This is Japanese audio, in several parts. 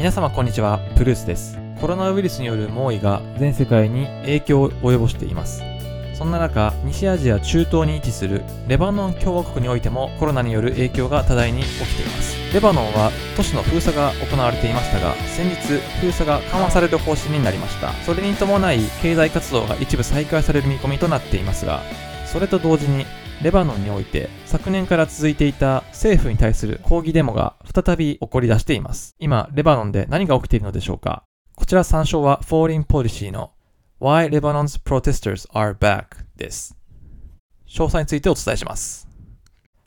皆様こんにちは、プルースです。コロナウイルスによる猛威が全世界に影響を及ぼしています。そんな中、西アジア中東に位置するレバノン共和国においてもコロナによる影響が多大に起きています。レバノンは都市の封鎖が行われていましたが、先日封鎖が緩和される方針になりました。それに伴い経済活動が一部再開される見込みとなっていますが、それと同時にレバノンにおいて昨年から続いていた政府に対する抗議デモが再び起こり出しています。今、レバノンで何が起きているのでしょうかこちら参照は Foreign Policy の Why Lebanon's Protesters Are Back です。詳細についてお伝えします。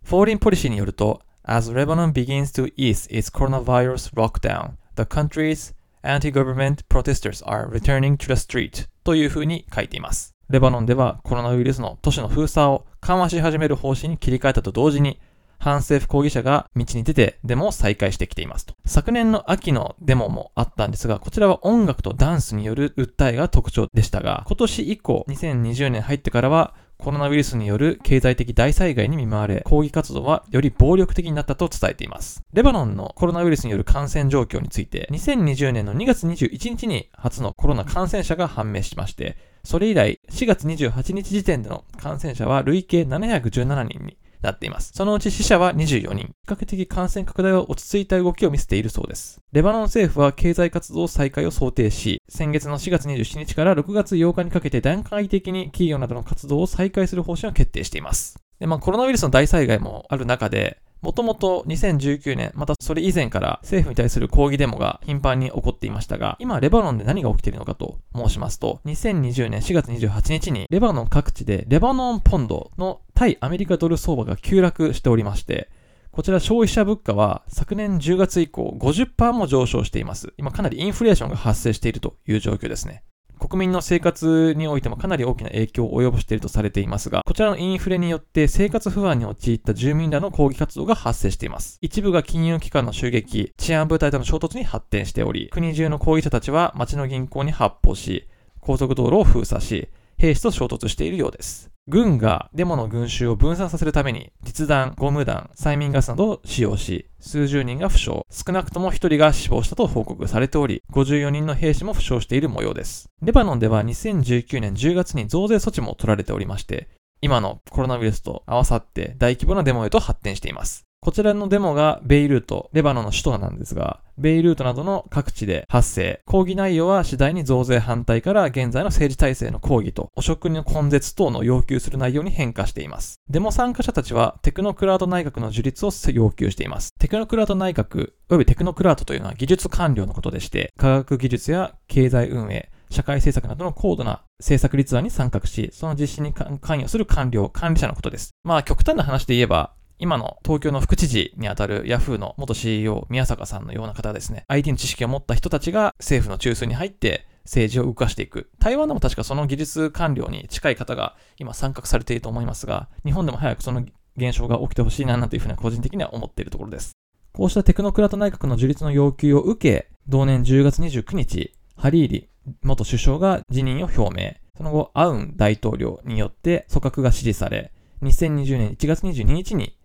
Foreign Policy によると、As Lebanon begins to ease its coronavirus lockdown, the country's anti-government protesters are returning to the street というふうに書いています。レバノンではコロナウイルスの都市の封鎖を緩和し始める方針に切り替えたと同時に、反政府抗議者が道に出てデモを再開してきていますと。昨年の秋のデモもあったんですが、こちらは音楽とダンスによる訴えが特徴でしたが、今年以降、2020年入ってからは、コロナウイルスによる経済的大災害に見舞われ、抗議活動はより暴力的になったと伝えています。レバノンのコロナウイルスによる感染状況について、2020年の2月21日に初のコロナ感染者が判明しまして、それ以来、4月28日時点での感染者は累計717人になっています。そのうち死者は24人。比較的感染拡大は落ち着いた動きを見せているそうです。レバノン政府は経済活動再開を想定し、先月の4月27日から6月8日にかけて段階的に企業などの活動を再開する方針を決定しています。で、まあコロナウイルスの大災害もある中で、もともと2019年、またそれ以前から政府に対する抗議デモが頻繁に起こっていましたが、今レバノンで何が起きているのかと申しますと、2020年4月28日にレバノン各地でレバノンポンドの対アメリカドル相場が急落しておりまして、こちら消費者物価は昨年10月以降50%も上昇しています。今かなりインフレーションが発生しているという状況ですね。国民の生活においてもかなり大きな影響を及ぼしているとされていますが、こちらのインフレによって生活不安に陥った住民らの抗議活動が発生しています。一部が金融機関の襲撃、治安部隊との衝突に発展しており、国中の抗議者たちは町の銀行に発砲し、高速道路を封鎖し、兵士と衝突しているようです。軍がデモの群衆を分散させるために、実弾、ゴム弾、催眠ガスなどを使用し、数十人が負傷、少なくとも1人が死亡したと報告されており、54人の兵士も負傷している模様です。レバノンでは2019年10月に増税措置も取られておりまして、今のコロナウイルスと合わさって大規模なデモへと発展しています。こちらのデモがベイルート、レバノンの首都なんですが、ベイルートなどの各地で発生。抗議内容は次第に増税反対から現在の政治体制の抗議と、汚職の根絶等の要求する内容に変化しています。デモ参加者たちはテクノクラート内閣の樹立を要求しています。テクノクラート内閣、およびテクノクラートというのは技術官僚のことでして、科学技術や経済運営、社会政策などの高度な政策立案に参画し、その実施に関与する官僚、管理者のことです。まあ極端な話で言えば、今の東京の副知事にあたるヤフーの元 CEO 宮坂さんのような方ですね、IT の知識を持った人たちが政府の中枢に入って政治を動かしていく。台湾でも確かその技術官僚に近い方が今参画されていると思いますが、日本でも早くその現象が起きてほしいななんていうふうに個人的には思っているところです。こうしたテクノクラート内閣の樹立の要求を受け、同年10月29日、ハリーリ元首相が辞任を表明。その後、アウン大統領によって組閣が指示され、2020年1月22日に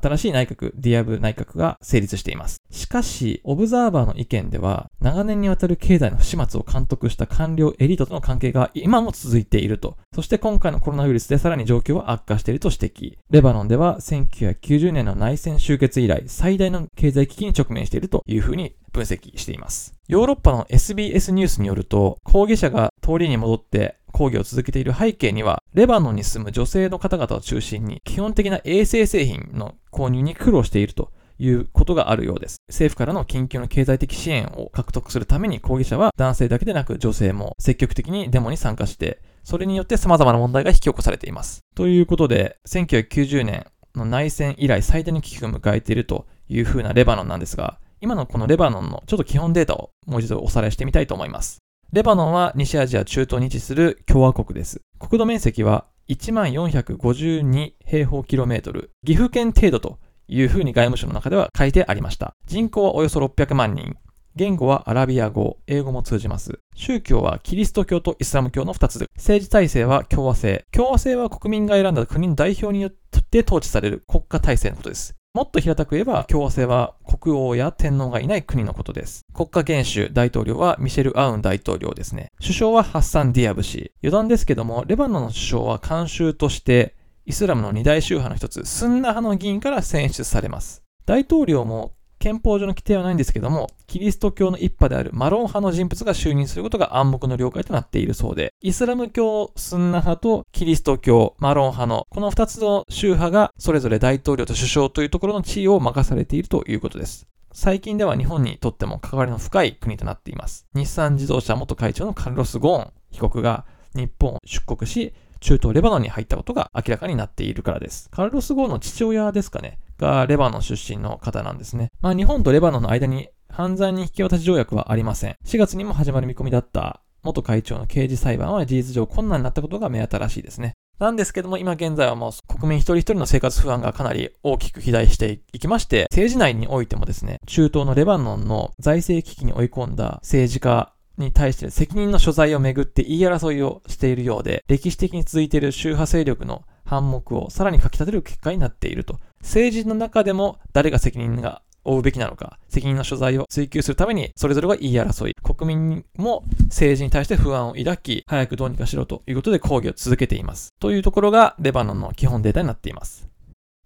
新しい内閣、ディアブ内閣が成立しています。しかし、オブザーバーの意見では、長年にわたる経済の不始末を監督した官僚エリートとの関係が今も続いていると。そして今回のコロナウイルスでさらに状況は悪化していると指摘。レバノンでは1990年の内戦終結以来、最大の経済危機に直面しているというふうに分析しています。ヨーロッパの SBS ニュースによると、抗議者が通りに戻って抗議を続けている背景には、レバノンに住む女性の方々を中心に、基本的な衛生製品の購入に苦労しているということがあるようです。政府からの緊急の経済的支援を獲得するために抗議者は男性だけでなく女性も積極的にデモに参加して、それによって様々な問題が引き起こされています。ということで、1990年の内戦以来最大の危機を迎えているという風なレバノンなんですが、今のこのレバノンのちょっと基本データをもう一度おさらいしてみたいと思います。レバノンは西アジア中東に位置する共和国です。国土面積は1452平方キロメートル、岐阜県程度というふうに外務省の中では書いてありました。人口はおよそ600万人。言語はアラビア語、英語も通じます。宗教はキリスト教とイスラム教の2つ、政治体制は共和制。共和制は国民が選んだ国の代表によって統治される国家体制のことです。もっと平たく言えば、共和制は国王や天皇がいない国のことです。国家元首大統領はミシェル・アウン大統領ですね。首相はハッサン・ディアブ氏。余談ですけども、レバノンの首相は慣習として、イスラムの二大宗派の一つ、スンナ派の議員から選出されます。大統領も憲法上の規定はないんですけども、キリスト教の一派であるマロン派の人物が就任することが暗黙の了解となっているそうで、イスラム教スンナ派とキリスト教マロン派のこの二つの宗派がそれぞれ大統領と首相というところの地位を任されているということです。最近では日本にとっても関わりの深い国となっています。日産自動車元会長のカルロス・ゴーン被告が日本を出国し、中東レバノンに入ったことが明らかになっているからです。カルロス・ゴーンの父親ですかね。がレバノン出身の方なんですね。まあ日本とレバノンの間に犯罪人引き渡し条約はありません。4月にも始まる見込みだった元会長の刑事裁判は事実上困難になったことが目新しいですね。なんですけども、今現在はもう国民一人一人の生活不安がかなり大きく肥大していきまして、政治内においてもですね、中東のレバノンの財政危機に追い込んだ政治家に対して責任の所在をめぐって言い争いをしているようで、歴史的に続いている宗派勢力の反目をさらに書き立てる結果になっていると。政治の中でも誰が責任が負うべきなのか、責任の所在を追求するために、それぞれが言い争い、国民も政治に対して不安を抱き、早くどうにかしろということで抗議を続けています。というところが、レバノンの基本データになっています。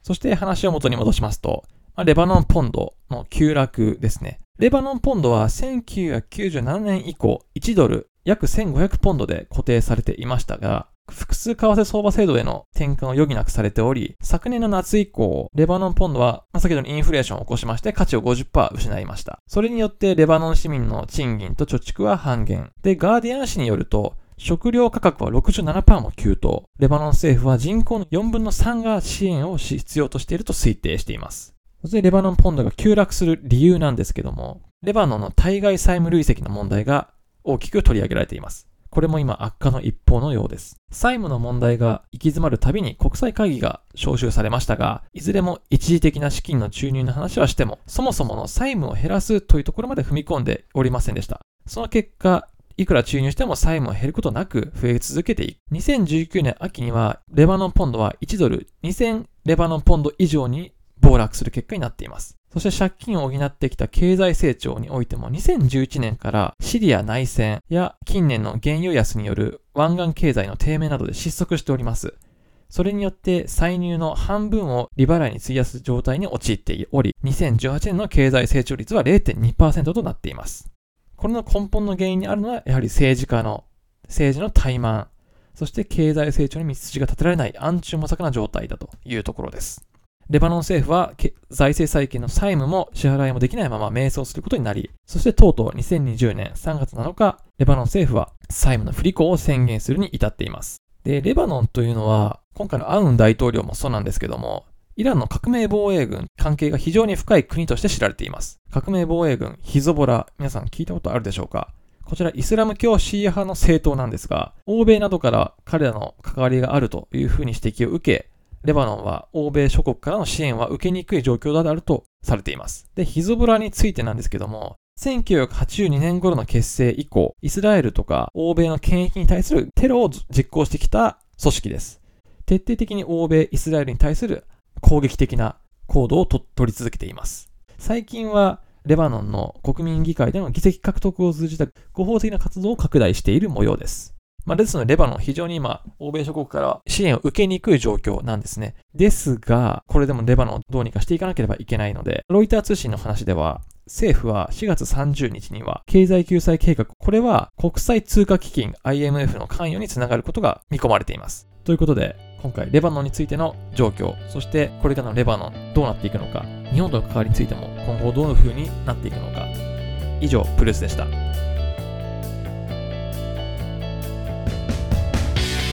そして話を元に戻しますと、レバノンポンドの急落ですね。レバノンポンドは1997年以降、1ドル約1500ポンドで固定されていましたが、複数為替相場制度への転換を余儀なくされており、昨年の夏以降、レバノンポンドは、まあ、先ほどのインフレーションを起こしまして価値を50%失いました。それによってレバノン市民の賃金と貯蓄は半減。で、ガーディアン紙によると、食料価格は67%も急騰。レバノン政府は人口の4分の3が支援を必要としていると推定しています。そしてレバノンポンドが急落する理由なんですけども、レバノンの対外債務累積の問題が大きく取り上げられています。これも今悪化の一方のようです。債務の問題が行き詰まるたびに国際会議が招集されましたが、いずれも一時的な資金の注入の話はしても、そもそもの債務を減らすというところまで踏み込んでおりませんでした。その結果、いくら注入しても債務は減ることなく増え続けていく。2019年秋には、レバノンポンドは1ドル2000レバノンポンド以上に暴落する結果になっています。そして借金を補ってきた経済成長においても2011年からシリア内戦や近年の原油安による湾岸経済の低迷などで失速しております。それによって歳入の半分を利払いに費やす状態に陥っており、2018年の経済成長率は0.2%となっています。これの根本の原因にあるのはやはり政治家の、政治の怠慢、そして経済成長に道筋が立てられない暗中模索な状態だというところです。レバノン政府は財政再建の債務も支払いもできないまま迷走することになり、そしてとうとう2020年3月7日、レバノン政府は債務の不履行を宣言するに至っています。で、レバノンというのは、今回のアウン大統領もそうなんですけども、イランの革命防衛軍、関係が非常に深い国として知られています。革命防衛軍、ヒゾボラ、皆さん聞いたことあるでしょうか？こちらイスラム教シーア派の政党なんですが、欧米などから彼らの関わりがあるというふうに指摘を受け、レバノンは欧米諸国からの支援は受けにくい状況であるとされています。で、ヒズボラについてなんですけども、1982年頃の結成以降、イスラエルとか欧米の権益に対するテロを実行してきた組織です。徹底的に欧米、イスラエルに対する攻撃的な行動を取り続けています。最近はレバノンの国民議会での議席獲得を通じた合法的な活動を拡大している模様です。まあ、ですので、レバノン非常に今、欧米諸国から支援を受けにくい状況なんですね。ですが、これでもレバノンをどうにかしていかなければいけないので、ロイター通信の話では、政府は4月30日には経済救済計画、これは国際通貨基金 IMF の関与につながることが見込まれています。ということで、今回レバノンについての状況、そしてこれからのレバノンどうなっていくのか、日本との関わりについても今後どういう風になっていくのか。以上、プルースでした。